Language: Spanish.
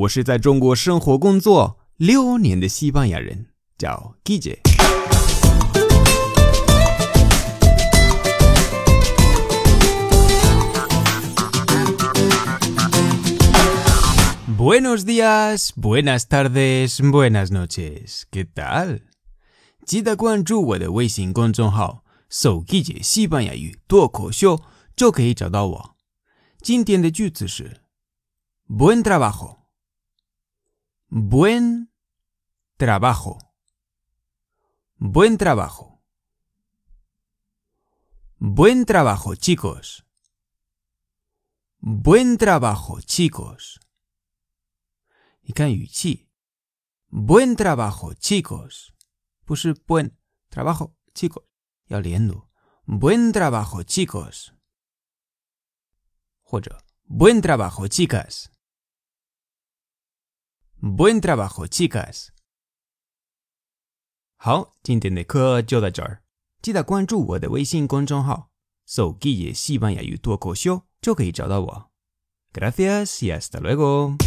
我是在中国生活工作六年的西班牙人，叫 Guille。Buenos días, buenas tardes, buenas noches. ¿Qué tal? 记得关注我的微信公众号“手记姐西班牙语脱口秀”，就可以找到我。今天的句子是 “buen trabajo”。Buen trabajo. Buen trabajo. Buen trabajo, chicos. Buen trabajo, chicos. Y Buen trabajo, chicos. Pues buen trabajo, chicos. Ya leyendo. Buen trabajo, chicos. Buen trabajo, chicas. Buen trabajo, chicas。好，今天的课就到这儿。记得关注我的微信公众号“手机也西班牙语脱口秀”，就可以找到我。Gracias y hasta luego。